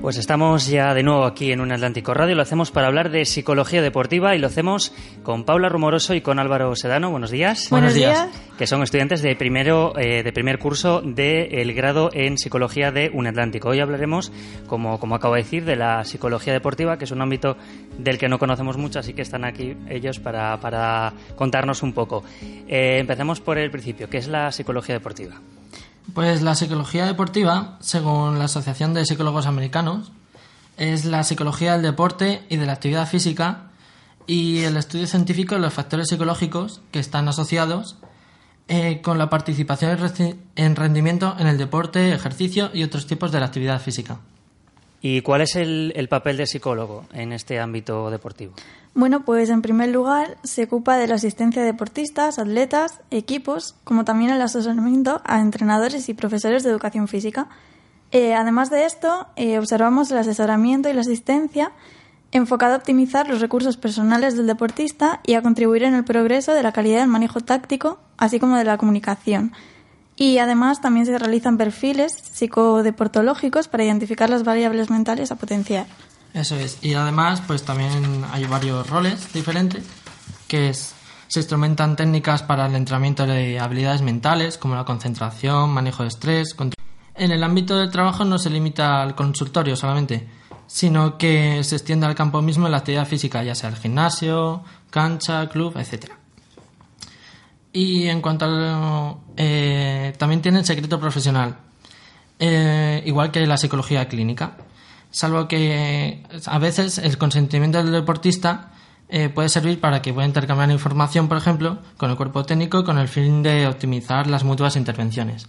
Pues estamos ya de nuevo aquí en un Atlántico Radio. Lo hacemos para hablar de psicología deportiva y lo hacemos con Paula Rumoroso y con Álvaro Sedano. Buenos días. Buenos días. Que son estudiantes de primero eh, de primer curso del grado en psicología de un Atlántico. Hoy hablaremos, como, como acabo de decir, de la psicología deportiva, que es un ámbito del que no conocemos mucho, así que están aquí ellos para, para contarnos un poco. Eh, empecemos por el principio. ¿Qué es la psicología deportiva? Pues la psicología deportiva, según la Asociación de Psicólogos Americanos, es la psicología del deporte y de la actividad física y el estudio científico de los factores psicológicos que están asociados eh, con la participación en rendimiento en el deporte, ejercicio y otros tipos de la actividad física. ¿Y cuál es el, el papel del psicólogo en este ámbito deportivo? Bueno, pues en primer lugar se ocupa de la asistencia de deportistas, atletas, equipos, como también el asesoramiento a entrenadores y profesores de educación física. Eh, además de esto, eh, observamos el asesoramiento y la asistencia enfocado a optimizar los recursos personales del deportista y a contribuir en el progreso de la calidad del manejo táctico, así como de la comunicación. Y además también se realizan perfiles psicodeportológicos para identificar las variables mentales a potenciar. Eso es. Y además, pues también hay varios roles diferentes, que es, se instrumentan técnicas para el entrenamiento de habilidades mentales, como la concentración, manejo de estrés. En el ámbito del trabajo no se limita al consultorio solamente, sino que se extiende al campo mismo en la actividad física, ya sea el gimnasio, cancha, club, etc. Y en cuanto al... Eh, también tienen secreto profesional, eh, igual que la psicología clínica salvo que a veces el consentimiento del deportista eh, puede servir para que pueda intercambiar información, por ejemplo, con el cuerpo técnico con el fin de optimizar las mutuas intervenciones.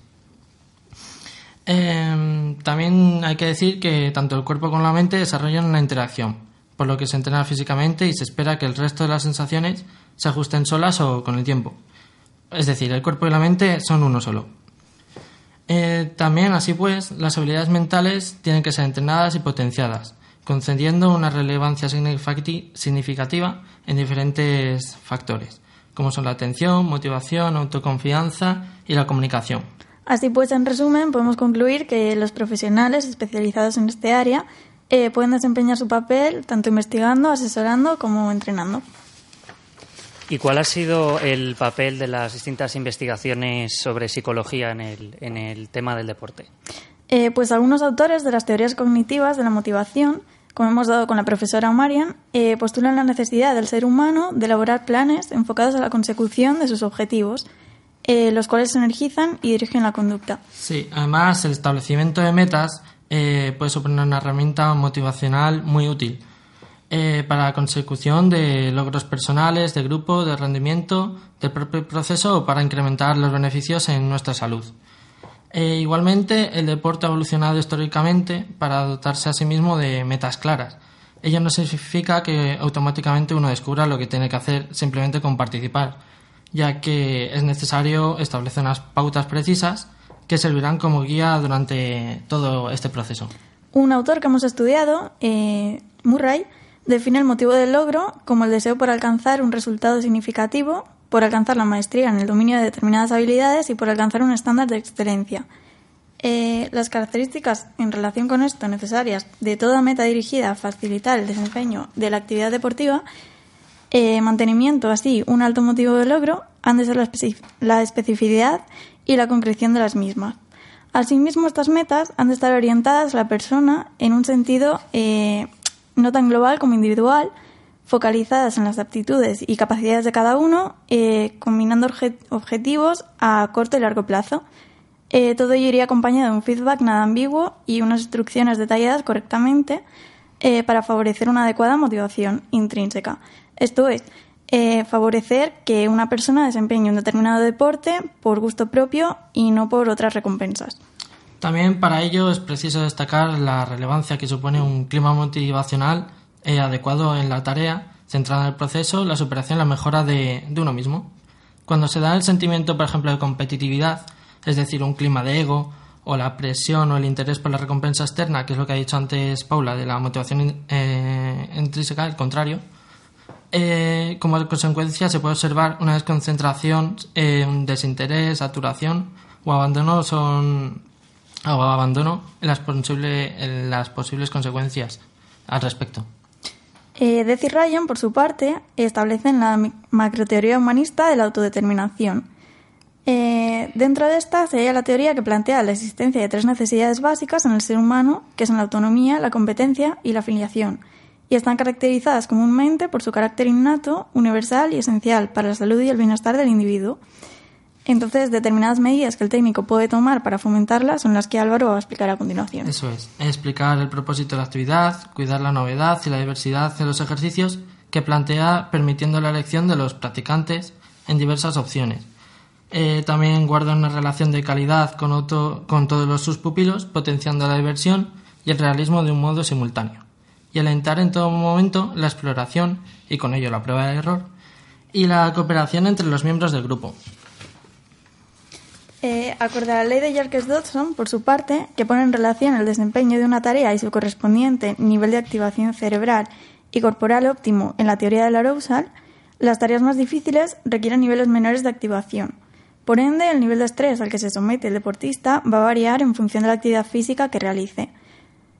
Em, también hay que decir que tanto el cuerpo como la mente desarrollan una interacción, por lo que se entrena físicamente y se espera que el resto de las sensaciones se ajusten solas o con el tiempo. Es decir, el cuerpo y la mente son uno solo. Eh, también, así pues, las habilidades mentales tienen que ser entrenadas y potenciadas, concediendo una relevancia significativa en diferentes factores, como son la atención, motivación, autoconfianza y la comunicación. Así pues, en resumen, podemos concluir que los profesionales especializados en este área eh, pueden desempeñar su papel tanto investigando, asesorando como entrenando. ¿Y cuál ha sido el papel de las distintas investigaciones sobre psicología en el, en el tema del deporte? Eh, pues algunos autores de las teorías cognitivas de la motivación, como hemos dado con la profesora Marian, eh, postulan la necesidad del ser humano de elaborar planes enfocados a la consecución de sus objetivos, eh, los cuales energizan y dirigen la conducta. Sí, además el establecimiento de metas puede suponer una herramienta motivacional muy útil eh, para la consecución de logros personales, de grupo, de rendimiento, del propio proceso o para incrementar los beneficios en nuestra salud. Eh, igualmente, el deporte ha evolucionado históricamente para dotarse a sí mismo de metas claras. Ello no significa que automáticamente uno descubra lo que tiene que hacer simplemente con participar, ya que es necesario establecer unas pautas precisas que servirán como guía durante todo este proceso. Un autor que hemos estudiado, eh, Murray, define el motivo del logro como el deseo por alcanzar un resultado significativo, por alcanzar la maestría en el dominio de determinadas habilidades y por alcanzar un estándar de excelencia. Eh, las características en relación con esto necesarias de toda meta dirigida a facilitar el desempeño de la actividad deportiva, eh, mantenimiento así un alto motivo de logro, han de ser la, especificidad y la concreción de las mismas. Asimismo, estas metas han de estar orientadas a la persona en un sentido eh, no tan global como individual, focalizadas en las aptitudes y capacidades de cada uno, eh, combinando objetivos a corto y largo plazo. Eh, todo ello iría acompañado de un feedback nada ambiguo y unas instrucciones detalladas correctamente eh, para favorecer una adecuada motivación intrínseca. Esto es, favorecer que una persona desempeñe un determinado deporte por gusto propio y no por otras recompensas. También para ello es preciso destacar la relevancia que supone un clima motivacional adecuado en la tarea, centrada en el proceso, la superación y la mejora de, de uno mismo. Cuando se da el sentimiento, por ejemplo, de competitividad, es decir, un clima de ego, o la presión o el interés por la recompensa externa, que es lo que ha dicho antes Paula, de la motivación eh, intrínseca, el contrario, eh, como consecuencia se puede observar una desconcentración, eh, un desinterés, saturación o abandono son o abandono las, en las posibles consecuencias al respecto. Eh, Deci Ryan, por su parte, establece en la macroteoría humanista de la autodeterminación. Eh, dentro de esta sería la teoría que plantea la existencia de tres necesidades básicas en el ser humano, que son la autonomía, la competencia y la afiliación, y están caracterizadas comúnmente por su carácter innato, universal y esencial para la salud y el bienestar del individuo. Entonces, determinadas medidas que el técnico puede tomar para fomentarlas son las que Álvaro va a explicar a continuación. Eso es, explicar el propósito de la actividad, cuidar la novedad y la diversidad de los ejercicios que plantea permitiendo la elección de los practicantes en diversas opciones. Eh, también guarda una relación de calidad con, con todos los, sus pupilos, potenciando la diversión y el realismo de un modo simultáneo. Y alentar en todo momento la exploración y con ello la prueba de error y la cooperación entre los miembros del grupo, eh, acorde a la ley de Yerkes-Dodson, por su parte, que pone en relación el desempeño de una tarea y su correspondiente nivel de activación cerebral y corporal óptimo en la teoría del arousal, las tareas más difíciles requieren niveles menores de activación. Por ende, el nivel de estrés al que se somete el deportista va a variar en función de la actividad física que realice.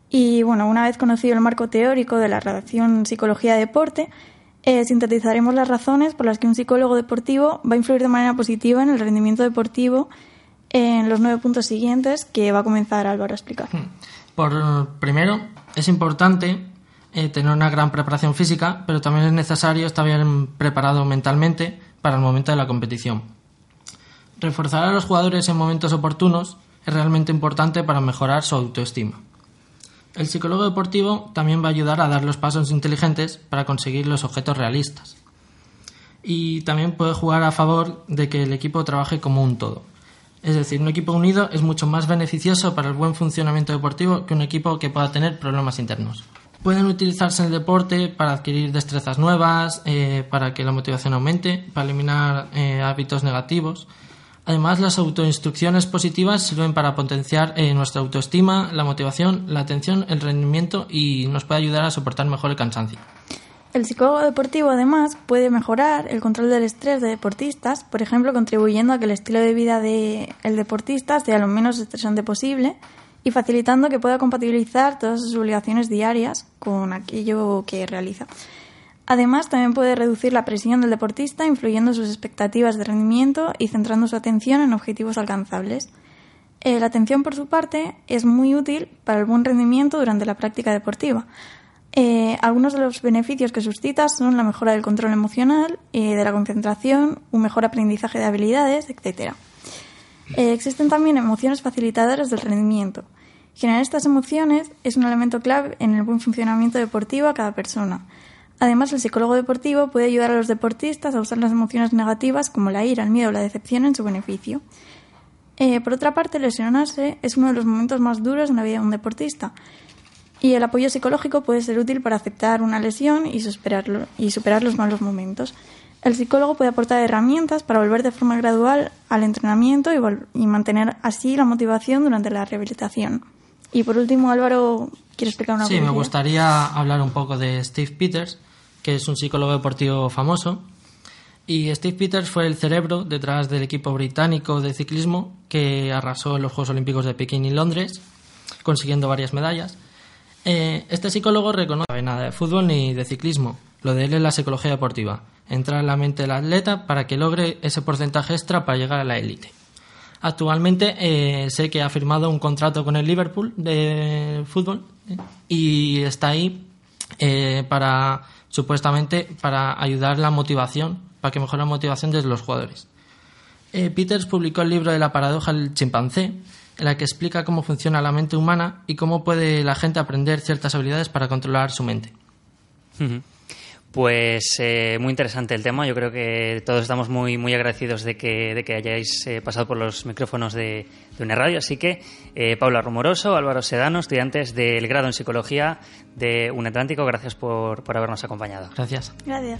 Y bueno, una vez conocido el marco teórico de la relación psicología-deporte, eh, sintetizaremos las razones por las que un psicólogo deportivo va a influir de manera positiva en el rendimiento deportivo en los nueve puntos siguientes que va a comenzar Álvaro a explicar. Hmm. Por primero, es importante eh, tener una gran preparación física, pero también es necesario estar bien preparado mentalmente para el momento de la competición. Reforzar a los jugadores en momentos oportunos es realmente importante para mejorar su autoestima. El psicólogo deportivo también va a ayudar a dar los pasos inteligentes para conseguir los objetos realistas. Y también puede jugar a favor de que el equipo trabaje como un todo. Es decir, un equipo unido es mucho más beneficioso para el buen funcionamiento deportivo que un equipo que pueda tener problemas internos. Pueden utilizarse en el deporte para adquirir destrezas nuevas, eh, para que la motivación aumente, para eliminar eh, hábitos negativos. Además, las autoinstrucciones positivas sirven para potenciar eh, nuestra autoestima, la motivación, la atención, el rendimiento y nos puede ayudar a soportar mejor el cansancio. El psicólogo deportivo, además, puede mejorar el control del estrés de deportistas, por ejemplo, contribuyendo a que el estilo de vida del deportista sea lo menos estresante posible y facilitando que pueda compatibilizar todas sus obligaciones diarias con aquello que realiza. Además, también puede reducir la presión del deportista, influyendo en sus expectativas de rendimiento y centrando su atención en objetivos alcanzables. Eh, la atención, por su parte, es muy útil para el buen rendimiento durante la práctica deportiva, eh, algunos de los beneficios que suscita son la mejora del control emocional, eh, de la concentración, un mejor aprendizaje de habilidades, etc. Eh, existen también emociones facilitadoras del rendimiento. Generar estas emociones es un elemento clave en el buen funcionamiento deportivo a cada persona. Además, el psicólogo deportivo puede ayudar a los deportistas a usar las emociones negativas como la ira, el miedo o la decepción en su beneficio. por otra parte, lesionarse es uno de los momentos más duros en la vida de un deportista y el apoyo psicológico puede ser útil para aceptar una lesión y, superarlo, y superar los malos momentos. El psicólogo puede aportar herramientas para volver de forma gradual al entrenamiento y, mantener así la motivación durante la rehabilitación. Y por último, Álvaro, ¿quiere explicar una cosa? Sí, me gustaría hablar un poco de Steve Peters, que es un psicólogo deportivo famoso. Y Steve Peters fue el cerebro detrás del equipo británico de ciclismo que arrasó en los Juegos Olímpicos de Pekín y Londres, consiguiendo varias medallas. Eh, este psicólogo reconoce no sabe nada de fútbol ni de ciclismo. Lo de él es la psicología deportiva. Entrar en la mente del atleta para que logre ese porcentaje extra para llegar a la élite. Actualmente eh, sé que ha firmado un contrato con el Liverpool de fútbol eh, y está ahí para supuestamente para ayudar la motivación, para que mejore la motivación de los jugadores. Eh, Peters publicó el libro de la paradoja del chimpancé, en la que explica cómo funciona la mente humana y cómo puede la gente aprender ciertas habilidades para controlar su mente. Pues eh, muy interesante el tema. Yo creo que todos estamos muy, muy agradecidos de que, de que hayáis eh, pasado por los micrófonos de, de una radio. Así que, eh, Paula Rumoroso, Álvaro Sedano, estudiantes del grado en Psicología de Un Atlántico, gracias por, por habernos acompañado. Gracias. Gracias.